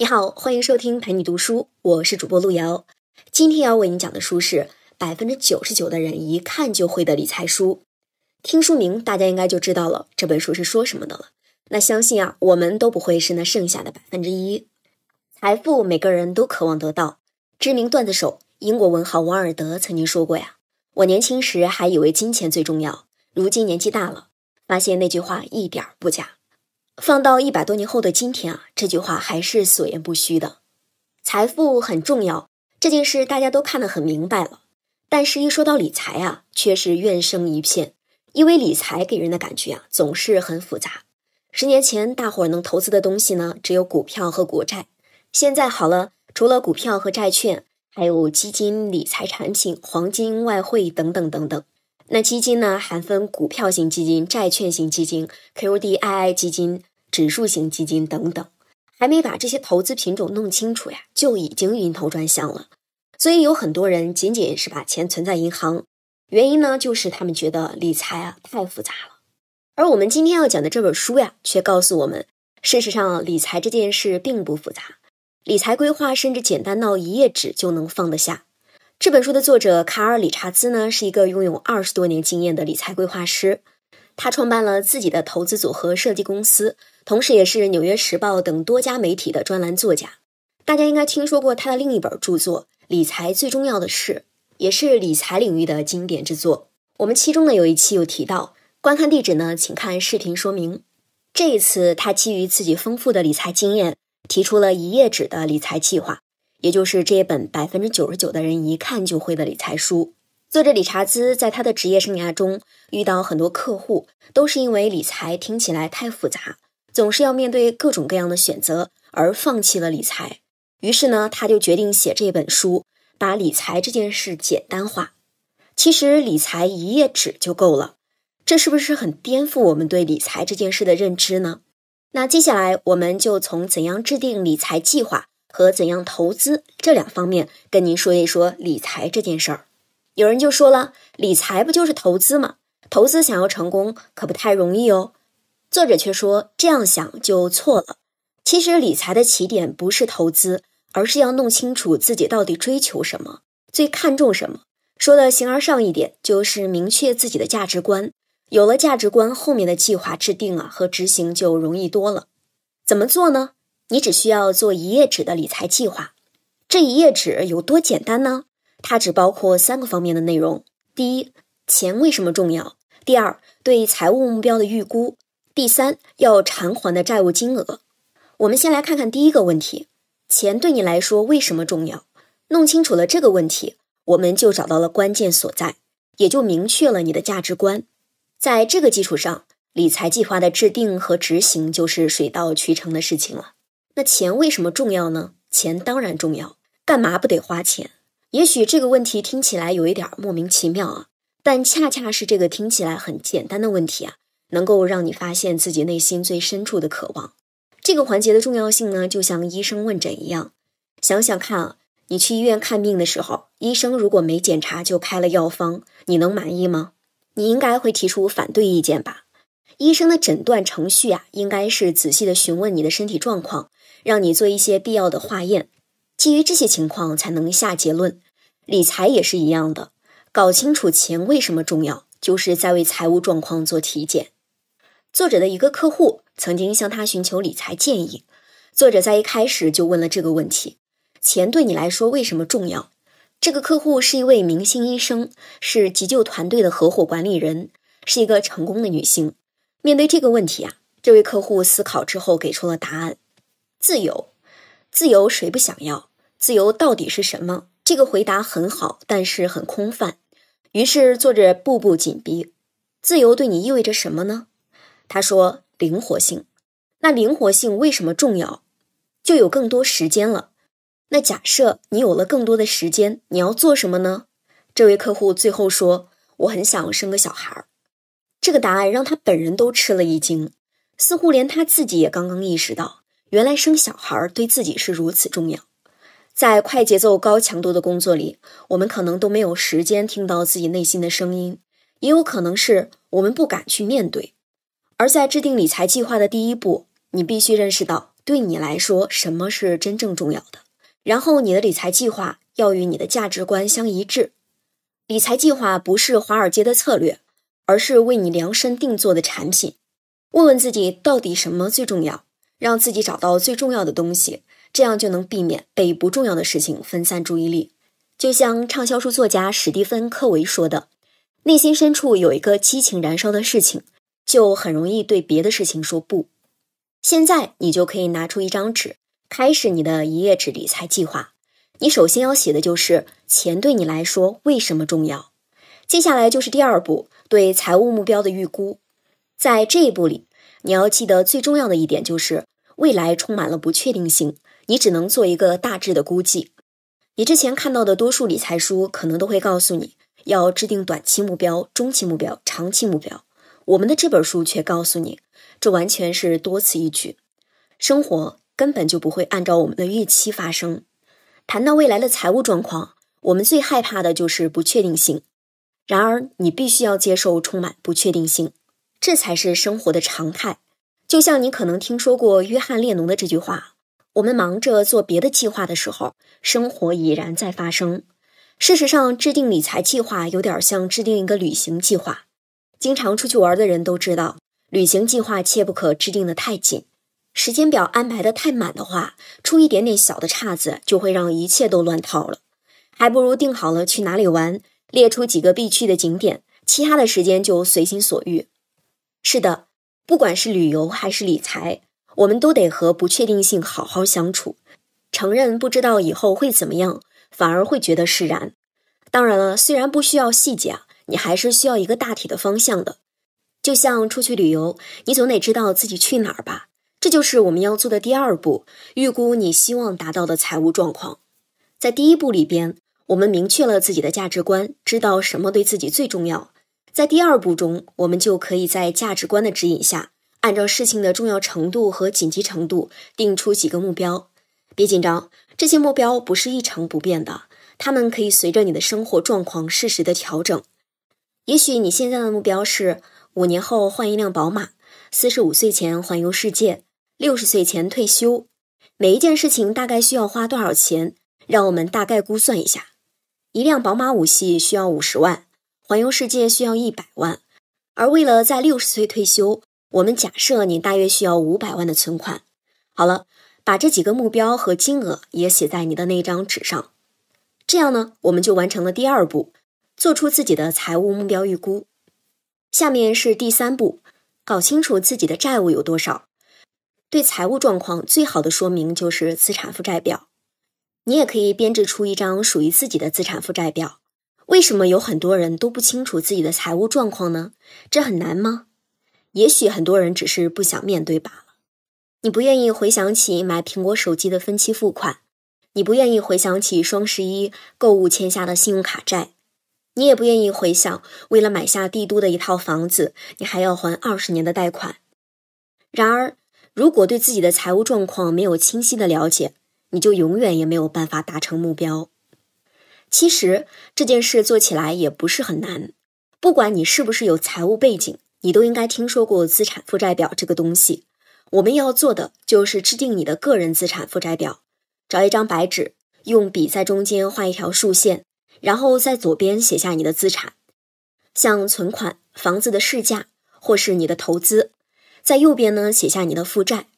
你好，欢迎收听陪你读书，我是主播路遥。今天要为你讲的书是百分之九十九的人一看就会的理财书。听书名，大家应该就知道了这本书是说什么的了。那相信啊，我们都不会是那剩下的百分之一。财富每个人都渴望得到。知名段子手、英国文豪王尔德曾经说过呀：“我年轻时还以为金钱最重要，如今年纪大了，发现那句话一点不假。”放到一百多年后的今天啊，这句话还是所言不虚的。财富很重要，这件事大家都看得很明白了。但是，一说到理财啊，却是怨声一片。因为理财给人的感觉啊，总是很复杂。十年前，大伙儿能投资的东西呢，只有股票和国债。现在好了，除了股票和债券，还有基金、理财产品、黄金、外汇等等等等。那基金呢，还分股票型基金、债券型基金、QDII 基金。指数型基金等等，还没把这些投资品种弄清楚呀，就已经晕头转向了。所以有很多人仅仅是把钱存在银行，原因呢，就是他们觉得理财啊太复杂了。而我们今天要讲的这本书呀，却告诉我们，事实上理财这件事并不复杂，理财规划甚至简单到一页纸就能放得下。这本书的作者卡尔·理查兹呢，是一个拥有二十多年经验的理财规划师。他创办了自己的投资组合设计公司，同时也是《纽约时报》等多家媒体的专栏作家。大家应该听说过他的另一本著作《理财最重要的事》，也是理财领域的经典之作。我们其中呢有一期有提到，观看地址呢，请看视频说明。这一次，他基于自己丰富的理财经验，提出了一页纸的理财计划，也就是这一本百分之九十九的人一看就会的理财书。作者理查兹在他的职业生涯中遇到很多客户，都是因为理财听起来太复杂，总是要面对各种各样的选择而放弃了理财。于是呢，他就决定写这本书，把理财这件事简单化。其实理财一页纸就够了，这是不是很颠覆我们对理财这件事的认知呢？那接下来我们就从怎样制定理财计划和怎样投资这两方面跟您说一说理财这件事儿。有人就说了，理财不就是投资吗？投资想要成功可不太容易哦。作者却说这样想就错了。其实理财的起点不是投资，而是要弄清楚自己到底追求什么，最看重什么。说的形而上一点，就是明确自己的价值观。有了价值观，后面的计划制定啊和执行就容易多了。怎么做呢？你只需要做一页纸的理财计划。这一页纸有多简单呢？它只包括三个方面的内容：第一，钱为什么重要；第二，对财务目标的预估；第三，要偿还的债务金额。我们先来看看第一个问题：钱对你来说为什么重要？弄清楚了这个问题，我们就找到了关键所在，也就明确了你的价值观。在这个基础上，理财计划的制定和执行就是水到渠成的事情了。那钱为什么重要呢？钱当然重要，干嘛不得花钱？也许这个问题听起来有一点莫名其妙啊，但恰恰是这个听起来很简单的问题啊，能够让你发现自己内心最深处的渴望。这个环节的重要性呢，就像医生问诊一样。想想看啊，你去医院看病的时候，医生如果没检查就开了药方，你能满意吗？你应该会提出反对意见吧？医生的诊断程序啊，应该是仔细的询问你的身体状况，让你做一些必要的化验。基于这些情况才能下结论，理财也是一样的。搞清楚钱为什么重要，就是在为财务状况做体检。作者的一个客户曾经向他寻求理财建议，作者在一开始就问了这个问题：钱对你来说为什么重要？这个客户是一位明星医生，是急救团队的合伙管理人，是一个成功的女性。面对这个问题啊，这位客户思考之后给出了答案：自由。自由谁不想要？自由到底是什么？这个回答很好，但是很空泛。于是作者步步紧逼：自由对你意味着什么呢？他说：灵活性。那灵活性为什么重要？就有更多时间了。那假设你有了更多的时间，你要做什么呢？这位客户最后说：我很想生个小孩。这个答案让他本人都吃了一惊，似乎连他自己也刚刚意识到。原来生小孩对自己是如此重要，在快节奏、高强度的工作里，我们可能都没有时间听到自己内心的声音，也有可能是我们不敢去面对。而在制定理财计划的第一步，你必须认识到对你来说什么是真正重要的，然后你的理财计划要与你的价值观相一致。理财计划不是华尔街的策略，而是为你量身定做的产品。问问自己到底什么最重要，让自己找到最重要的东西，这样就能避免被不重要的事情分散注意力。就像畅销书作家史蒂芬·科维说的：“内心深处有一个激情燃烧的事情，就很容易对别的事情说不。”现在你就可以拿出一张纸，开始你的一页纸理财计划。你首先要写的就是钱对你来说为什么重要。接下来就是第二步，对财务目标的预估。在这一步里，你要记得最重要的一点就是未来充满了不确定性，你只能做一个大致的估计。你之前看到的多数理财书可能都会告诉你要制定短期目标、中期目标、长期目标，我们的这本书却告诉你。这完全是多此一举，生活根本就不会按照我们的预期发生。谈到未来的财务状况，我们最害怕的就是不确定性。然而，你必须要接受充满不确定性，这才是生活的常态。就像你可能听说过约翰列侬的这句话：“我们忙着做别的计划的时候，生活已然在发生。”事实上，制定理财计划有点像制定一个旅行计划。经常出去玩的人都知道。旅行计划切不可制定的太紧，时间表安排的太满的话，出一点点小的岔子就会让一切都乱套了。还不如定好了去哪里玩，列出几个必去的景点，其他的时间就随心所欲。是的，不管是旅游还是理财，我们都得和不确定性好好相处。承认不知道以后会怎么样，反而会觉得释然。当然了，虽然不需要细节啊，你还是需要一个大体的方向的。就像出去旅游，你总得知道自己去哪儿吧？这就是我们要做的第二步，预估你希望达到的财务状况。在第一步里边，我们明确了自己的价值观，知道什么对自己最重要。在第二步中，我们就可以在价值观的指引下，按照事情的重要程度和紧急程度，定出几个目标。别紧张，这些目标不是一成不变的，它们可以随着你的生活状况适时的调整。也许你现在的目标是。五年后换一辆宝马，四十五岁前环游世界，六十岁前退休。每一件事情大概需要花多少钱？让我们大概估算一下：一辆宝马五系需要五十万，环游世界需要一百万。而为了在六十岁退休，我们假设你大约需要五百万的存款。好了，把这几个目标和金额也写在你的那张纸上。这样呢，我们就完成了第二步，做出自己的财务目标预估。下面是第三步，搞清楚自己的债务有多少。对财务状况最好的说明就是资产负债表。你也可以编制出一张属于自己的资产负债表。为什么有很多人都不清楚自己的财务状况呢？这很难吗？也许很多人只是不想面对罢了。你不愿意回想起买苹果手机的分期付款，你不愿意回想起双十一购物欠下的信用卡债。你也不愿意回想，为了买下帝都的一套房子，你还要还二十年的贷款。然而，如果对自己的财务状况没有清晰的了解，你就永远也没有办法达成目标。其实这件事做起来也不是很难，不管你是不是有财务背景，你都应该听说过资产负债表这个东西。我们要做的就是制定你的个人资产负债表，找一张白纸，用笔在中间画一条竖线。然后在左边写下你的资产，像存款、房子的市价或是你的投资；在右边呢写下你的负债，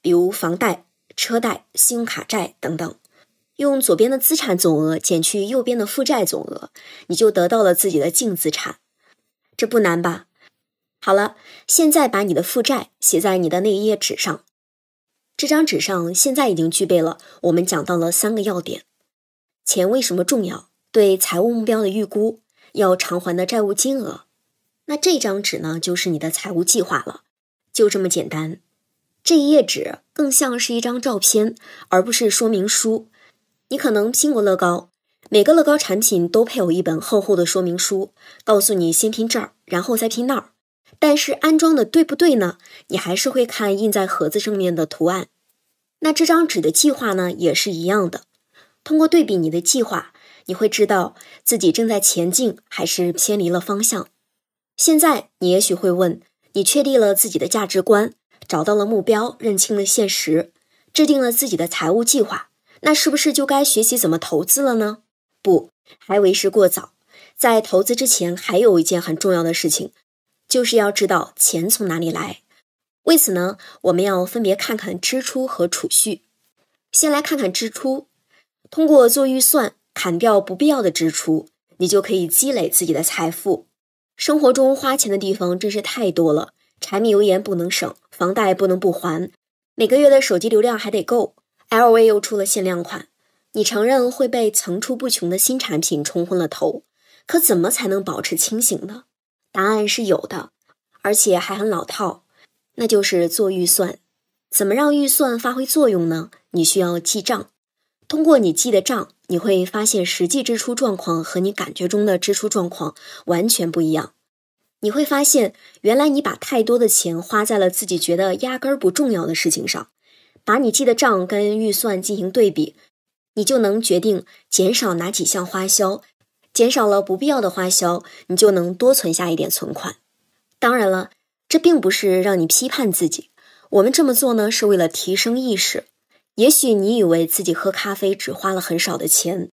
比如房贷、车贷、信用卡债等等。用左边的资产总额减去右边的负债总额，你就得到了自己的净资产。这不难吧？好了，现在把你的负债写在你的那一页纸上。这张纸上现在已经具备了我们讲到了三个要点：钱为什么重要？对财务目标的预估，要偿还的债务金额，那这张纸呢，就是你的财务计划了，就这么简单。这一页纸更像是一张照片，而不是说明书。你可能拼过乐高，每个乐高产品都配有一本厚厚的说明书，告诉你先拼这儿，然后再拼那儿。但是安装的对不对呢？你还是会看印在盒子上面的图案。那这张纸的计划呢，也是一样的。通过对比你的计划。你会知道自己正在前进还是偏离了方向。现在你也许会问：你确立了自己的价值观，找到了目标，认清了现实，制定了自己的财务计划，那是不是就该学习怎么投资了呢？不，还为时过早。在投资之前，还有一件很重要的事情，就是要知道钱从哪里来。为此呢，我们要分别看看支出和储蓄。先来看看支出，通过做预算，砍掉不必要的支出，你就可以积累自己的财富。生活中花钱的地方真是太多了，柴米油盐不能省，房贷不能不还，每个月的手机流量还得够。LV 又出了限量款，你承认会被层出不穷的新产品冲昏了头。可怎么才能保持清醒呢？答案是有的，而且还很老套，那就是做预算。怎么让预算发挥作用呢？你需要记账。通过你记的账，你会发现实际支出状况和你感觉中的支出状况完全不一样。你会发现，原来你把太多的钱花在了自己觉得压根儿不重要的事情上。把你记的账跟预算进行对比，你就能决定减少哪几项花销。减少了不必要的花销，你就能多存下一点存款。当然了，这并不是让你批判自己，我们这么做呢，是为了提升意识。也许你以为自己喝咖啡只花了很少的钱，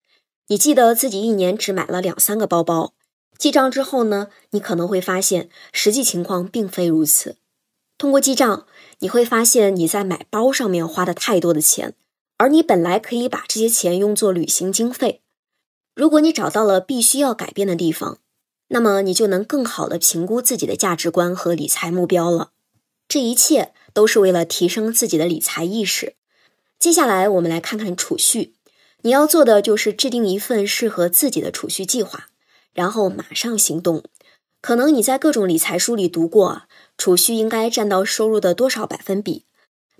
你记得自己一年只买了两三个包包。记账之后呢，你可能会发现实际情况并非如此。通过记账，你会发现你在买包上面花的太多的钱，而你本来可以把这些钱用作旅行经费。如果你找到了必须要改变的地方，那么你就能更好的评估自己的价值观和理财目标了。这一切都是为了提升自己的理财意识。接下来，我们来看看储蓄。你要做的就是制定一份适合自己的储蓄计划，然后马上行动。可能你在各种理财书里读过，储蓄应该占到收入的多少百分比，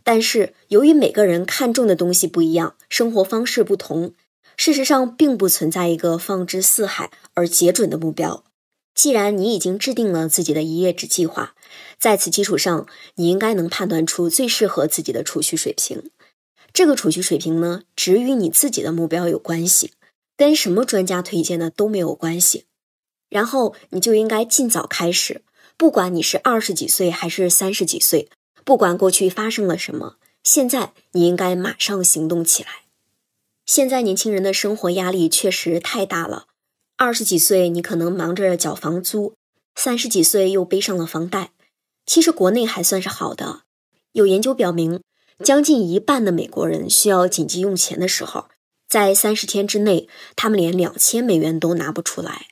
但是由于每个人看重的东西不一样，生活方式不同。事实上，并不存在一个放之四海而皆准的目标。既然你已经制定了自己的一页纸计划，在此基础上，你应该能判断出最适合自己的储蓄水平。这个储蓄水平呢，只与你自己的目标有关系，跟什么专家推荐的都没有关系。然后你就应该尽早开始，不管你是二十几岁还是三十几岁，不管过去发生了什么，现在你应该马上行动起来。现在年轻人的生活压力确实太大了。二十几岁，你可能忙着缴房租；三十几岁又背上了房贷。其实国内还算是好的，有研究表明，将近一半的美国人需要紧急用钱的时候，在三十天之内，他们连两千美元都拿不出来。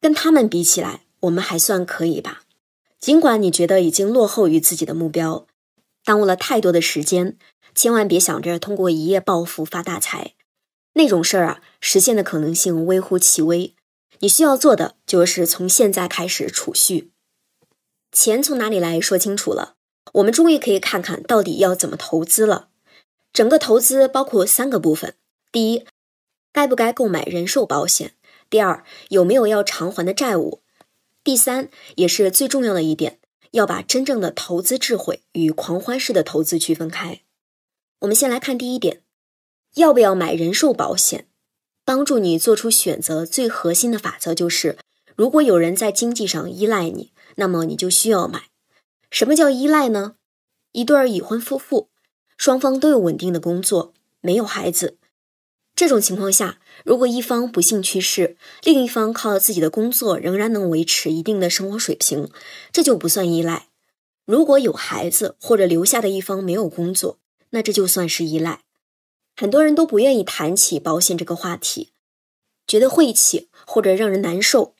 跟他们比起来，我们还算可以吧？尽管你觉得已经落后于自己的目标，耽误了太多的时间，千万别想着通过一夜暴富发大财。那种事儿啊，实现的可能性微乎其微。你需要做的就是从现在开始储蓄。钱从哪里来说清楚了，我们终于可以看看到底要怎么投资了。整个投资包括三个部分：第一，该不该购买人寿保险；第二，有没有要偿还的债务；第三，也是最重要的一点，要把真正的投资智慧与狂欢式的投资区分开。我们先来看第一点。要不要买人寿保险？帮助你做出选择最核心的法则就是：如果有人在经济上依赖你，那么你就需要买。什么叫依赖呢？一对已婚夫妇，双方都有稳定的工作，没有孩子。这种情况下，如果一方不幸去世，另一方靠自己的工作仍然能维持一定的生活水平，这就不算依赖。如果有孩子或者留下的一方没有工作，那这就算是依赖。很多人都不愿意谈起保险这个话题，觉得晦气或者让人难受。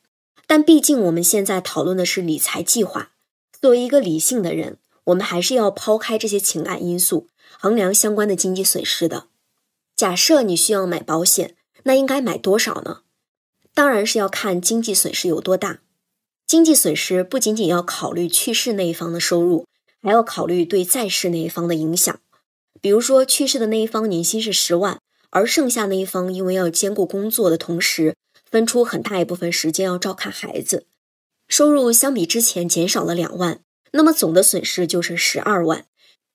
但毕竟我们现在讨论的是理财计划，作为一个理性的人，我们还是要抛开这些情感因素，衡量相关的经济损失的。假设你需要买保险，那应该买多少呢？当然是要看经济损失有多大。经济损失不仅仅要考虑去世那一方的收入，还要考虑对在世那一方的影响。比如说，去世的那一方年薪是十万，而剩下那一方因为要兼顾工作的同时，分出很大一部分时间要照看孩子，收入相比之前减少了两万，那么总的损失就是十二万。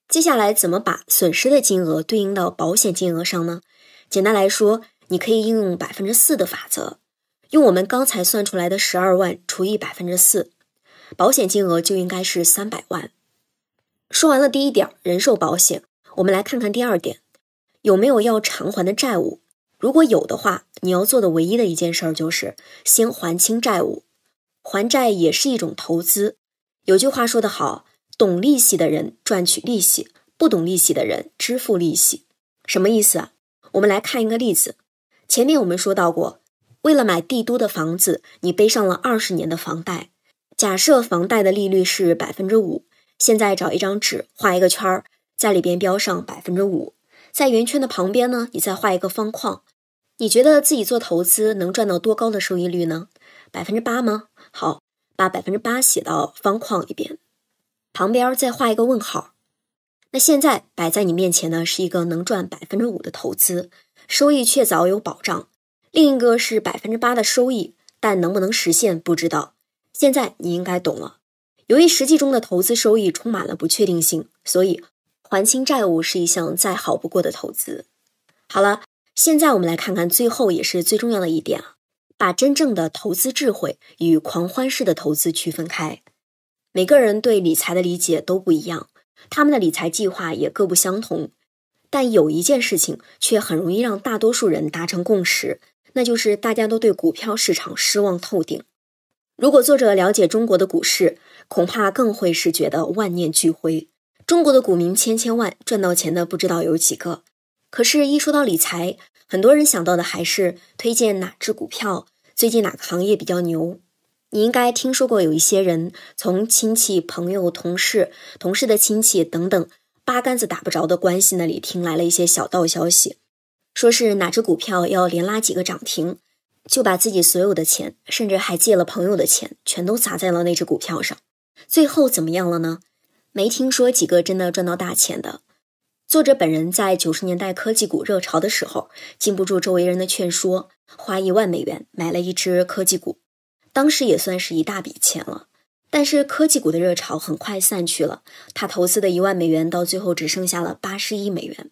接下来怎么把损失的金额对应到保险金额上呢？简单来说，你可以应用百分之四的法则，用我们刚才算出来的十二万除以百分之四，保险金额就应该是三百万。说完了第一点，人寿保险。我们来看看第二点，有没有要偿还的债务？如果有的话，你要做的唯一的一件事儿就是先还清债务。还债也是一种投资。有句话说得好，懂利息的人赚取利息，不懂利息的人支付利息。什么意思啊？我们来看一个例子。前面我们说到过，为了买帝都的房子，你背上了二十年的房贷。假设房贷的利率是百分之五，现在找一张纸，画一个圈儿，在里边标上百分之五。在圆圈的旁边呢，你再画一个方框。你觉得自己做投资能赚到多高的收益率呢？百分之八吗？好，把百分之八写到方框里边，旁边再画一个问号。那现在摆在你面前呢，是一个能赚百分之五的投资，收益确凿有保障；另一个是百分之八的收益，但能不能实现不知道。现在你应该懂了。由于实际中的投资收益充满了不确定性，所以。还清债务是一项再好不过的投资。好了，现在我们来看看最后也是最重要的一点啊，把真正的投资智慧与狂欢式的投资区分开。每个人对理财的理解都不一样，他们的理财计划也各不相同。但有一件事情却很容易让大多数人达成共识，那就是大家都对股票市场失望透顶。如果作者了解中国的股市，恐怕更会是觉得万念俱灰。中国的股民千千万，赚到钱的不知道有几个。可是，一说到理财，很多人想到的还是推荐哪只股票，最近哪个行业比较牛。你应该听说过，有一些人从亲戚、朋友、同事、同事的亲戚等等八竿子打不着的关系那里听来了一些小道消息，说是哪只股票要连拉几个涨停，就把自己所有的钱，甚至还借了朋友的钱，全都砸在了那只股票上。最后怎么样了呢？没听说几个真的赚到大钱的。作者本人在九十年代科技股热潮的时候，经不住周围人的劝说，花一万美元买了一只科技股，当时也算是一大笔钱了。但是科技股的热潮很快散去了，他投资的一万美元到最后只剩下了八十亿美元。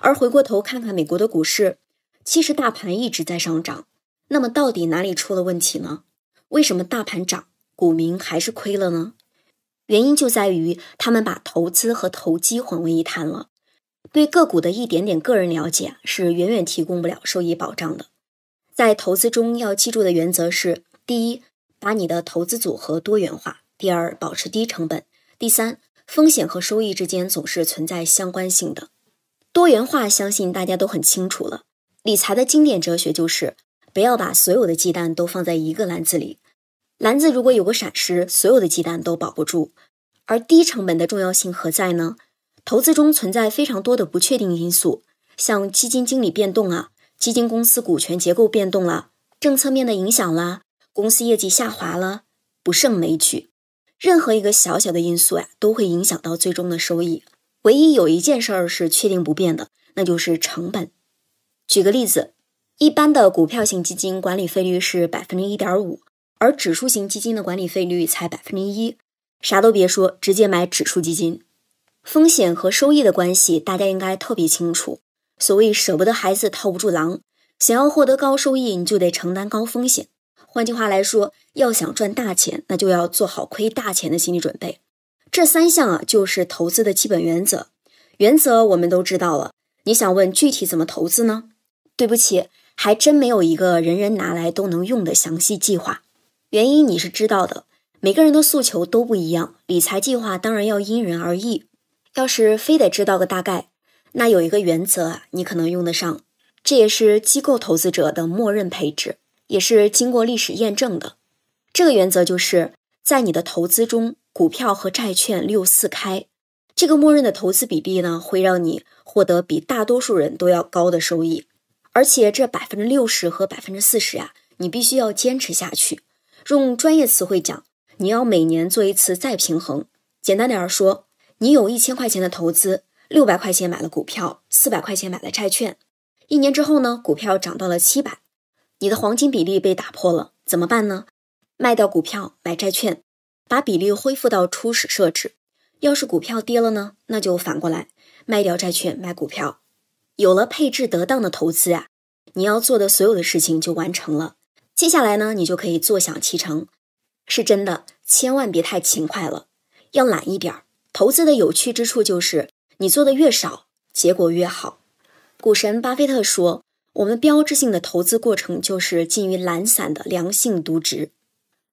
而回过头看看美国的股市，其实大盘一直在上涨。那么到底哪里出了问题呢？为什么大盘涨，股民还是亏了呢？原因就在于他们把投资和投机混为一谈了，对个股的一点点个人了解是远远提供不了收益保障的。在投资中要记住的原则是：第一，把你的投资组合多元化；第二，保持低成本；第三，风险和收益之间总是存在相关性的。多元化，相信大家都很清楚了。理财的经典哲学就是不要把所有的鸡蛋都放在一个篮子里。篮子如果有个闪失，所有的鸡蛋都保不住。而低成本的重要性何在呢？投资中存在非常多的不确定因素，像基金经理变动啊，基金公司股权结构变动了，政策面的影响啦，公司业绩下滑了，不胜枚举。任何一个小小的因素呀，都会影响到最终的收益。唯一有一件事儿是确定不变的，那就是成本。举个例子，一般的股票型基金管理费率是百分之一点五。而指数型基金的管理费率才百分之一，啥都别说，直接买指数基金。风险和收益的关系，大家应该特别清楚。所谓舍不得孩子套不住狼，想要获得高收益，你就得承担高风险。换句话来说，要想赚大钱，那就要做好亏大钱的心理准备。这三项啊，就是投资的基本原则。原则我们都知道了，你想问具体怎么投资呢？对不起，还真没有一个人人拿来都能用的详细计划。原因你是知道的，每个人的诉求都不一样，理财计划当然要因人而异。要是非得知道个大概，那有一个原则啊，你可能用得上，这也是机构投资者的默认配置，也是经过历史验证的。这个原则就是在你的投资中，股票和债券六四开，这个默认的投资比例呢，会让你获得比大多数人都要高的收益。而且这百分之六十和百分之四十啊，你必须要坚持下去。用专业词汇讲，你要每年做一次再平衡。简单点儿说，你有一千块钱的投资，六百块钱买了股票，四百块钱买了债券。一年之后呢，股票涨到了七百，你的黄金比例被打破了，怎么办呢？卖掉股票买债券，把比例恢复到初始设置。要是股票跌了呢，那就反过来卖掉债券买股票。有了配置得当的投资啊，你要做的所有的事情就完成了。接下来呢，你就可以坐享其成。是真的，千万别太勤快了，要懒一点儿。投资的有趣之处就是，你做的越少，结果越好。股神巴菲特说：“我们标志性的投资过程就是近于懒散的良性渎职。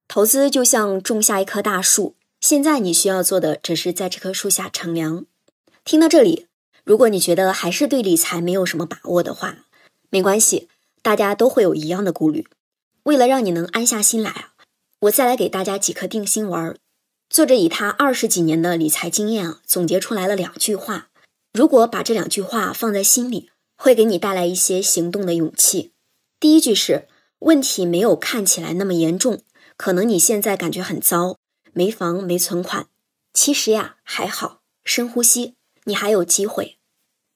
投资就像种下一棵大树，现在你需要做的只是在这棵树下乘凉。”听到这里，如果你觉得还是对理财没有什么把握的话，没关系，大家都会有一样的顾虑。为了让你能安下心来啊，我再来给大家几颗定心丸。作者以他二十几年的理财经验啊，总结出来了两句话。如果把这两句话放在心里，会给你带来一些行动的勇气。第一句是：问题没有看起来那么严重，可能你现在感觉很糟，没房没存款，其实呀还好。深呼吸，你还有机会。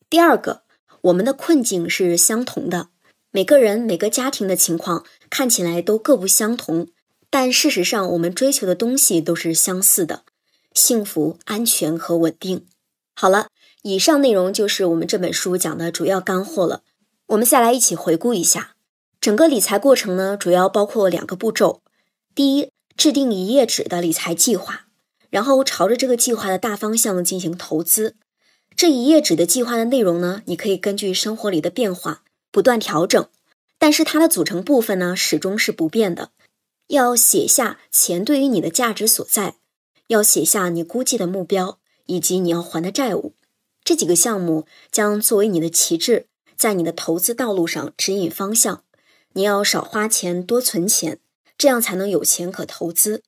第二个，我们的困境是相同的，每个人每个家庭的情况看起来都各不相同。但事实上，我们追求的东西都是相似的：幸福、安全和稳定。好了，以上内容就是我们这本书讲的主要干货了。我们再来一起回顾一下整个理财过程呢，主要包括两个步骤：第一，制定一页纸的理财计划，然后朝着这个计划的大方向进行投资。这一页纸的计划的内容呢，你可以根据生活里的变化不断调整，但是它的组成部分呢，始终是不变的。要写下钱对于你的价值所在，要写下你估计的目标以及你要还的债务，这几个项目将作为你的旗帜，在你的投资道路上指引方向。你要少花钱多存钱，这样才能有钱可投资。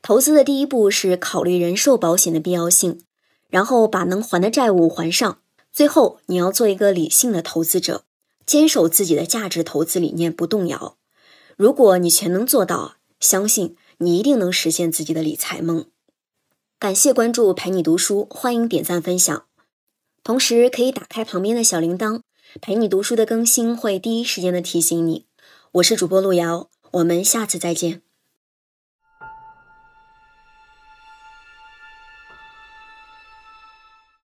投资的第一步是考虑人寿保险的必要性，然后把能还的债务还上。最后，你要做一个理性的投资者，坚守自己的价值投资理念不动摇。如果你全能做到，相信你一定能实现自己的理财梦。感谢关注陪你读书，欢迎点赞分享，同时可以打开旁边的小铃铛，陪你读书的更新会第一时间的提醒你。我是主播路遥，我们下次再见。